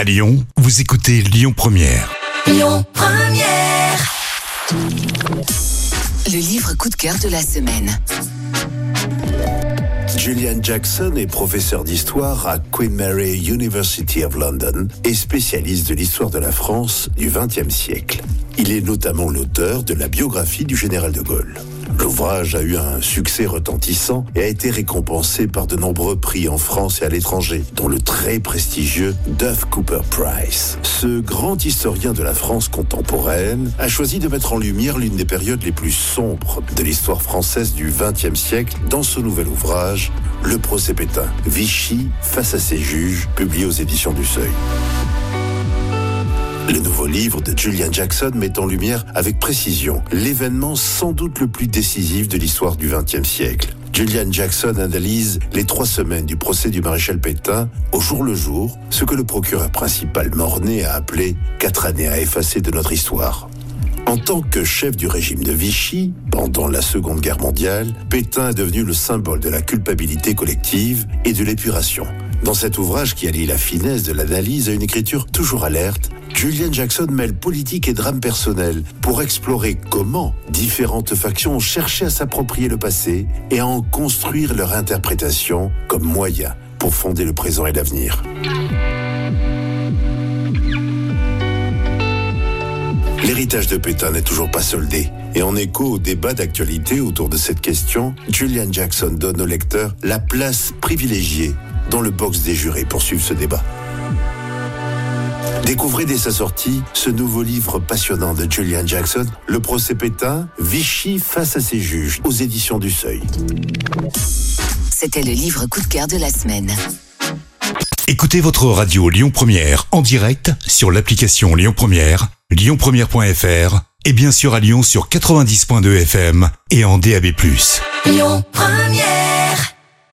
À Lyon, vous écoutez Lyon Première. Lyon Première. Le livre coup de cœur de la semaine. Julian Jackson est professeur d'histoire à Queen Mary University of London et spécialiste de l'histoire de la France du XXe siècle. Il est notamment l'auteur de la biographie du général de Gaulle. L'ouvrage a eu un succès retentissant et a été récompensé par de nombreux prix en France et à l'étranger, dont le très prestigieux Duff Cooper Prize. Ce grand historien de la France contemporaine a choisi de mettre en lumière l'une des périodes les plus sombres de l'histoire française du XXe siècle dans ce nouvel ouvrage, Le procès Pétain, Vichy face à ses juges, publié aux éditions du Seuil. Le nouveau livre de Julian Jackson met en lumière avec précision l'événement sans doute le plus décisif de l'histoire du XXe siècle. Julian Jackson analyse les trois semaines du procès du maréchal Pétain au jour le jour, ce que le procureur principal Mornay a appelé quatre années à effacer de notre histoire. En tant que chef du régime de Vichy, pendant la Seconde Guerre mondiale, Pétain est devenu le symbole de la culpabilité collective et de l'épuration. Dans cet ouvrage qui allie la finesse de l'analyse à une écriture toujours alerte, Julian Jackson mêle politique et drame personnel pour explorer comment différentes factions ont cherché à s'approprier le passé et à en construire leur interprétation comme moyen pour fonder le présent et l'avenir. L'héritage de Pétain n'est toujours pas soldé. Et en écho au débat d'actualité autour de cette question, Julian Jackson donne au lecteur la place privilégiée dans le box des jurés pour suivre ce débat. Découvrez dès sa sortie ce nouveau livre passionnant de Julian Jackson, Le procès Pétain, Vichy face à ses juges, aux éditions du Seuil. C'était le livre coup de cœur de la semaine. Écoutez votre radio Lyon Première en direct sur l'application Lyon Première, lyonpremière.fr et bien sûr à Lyon sur 90.2 FM et en DAB+. Lyon Première.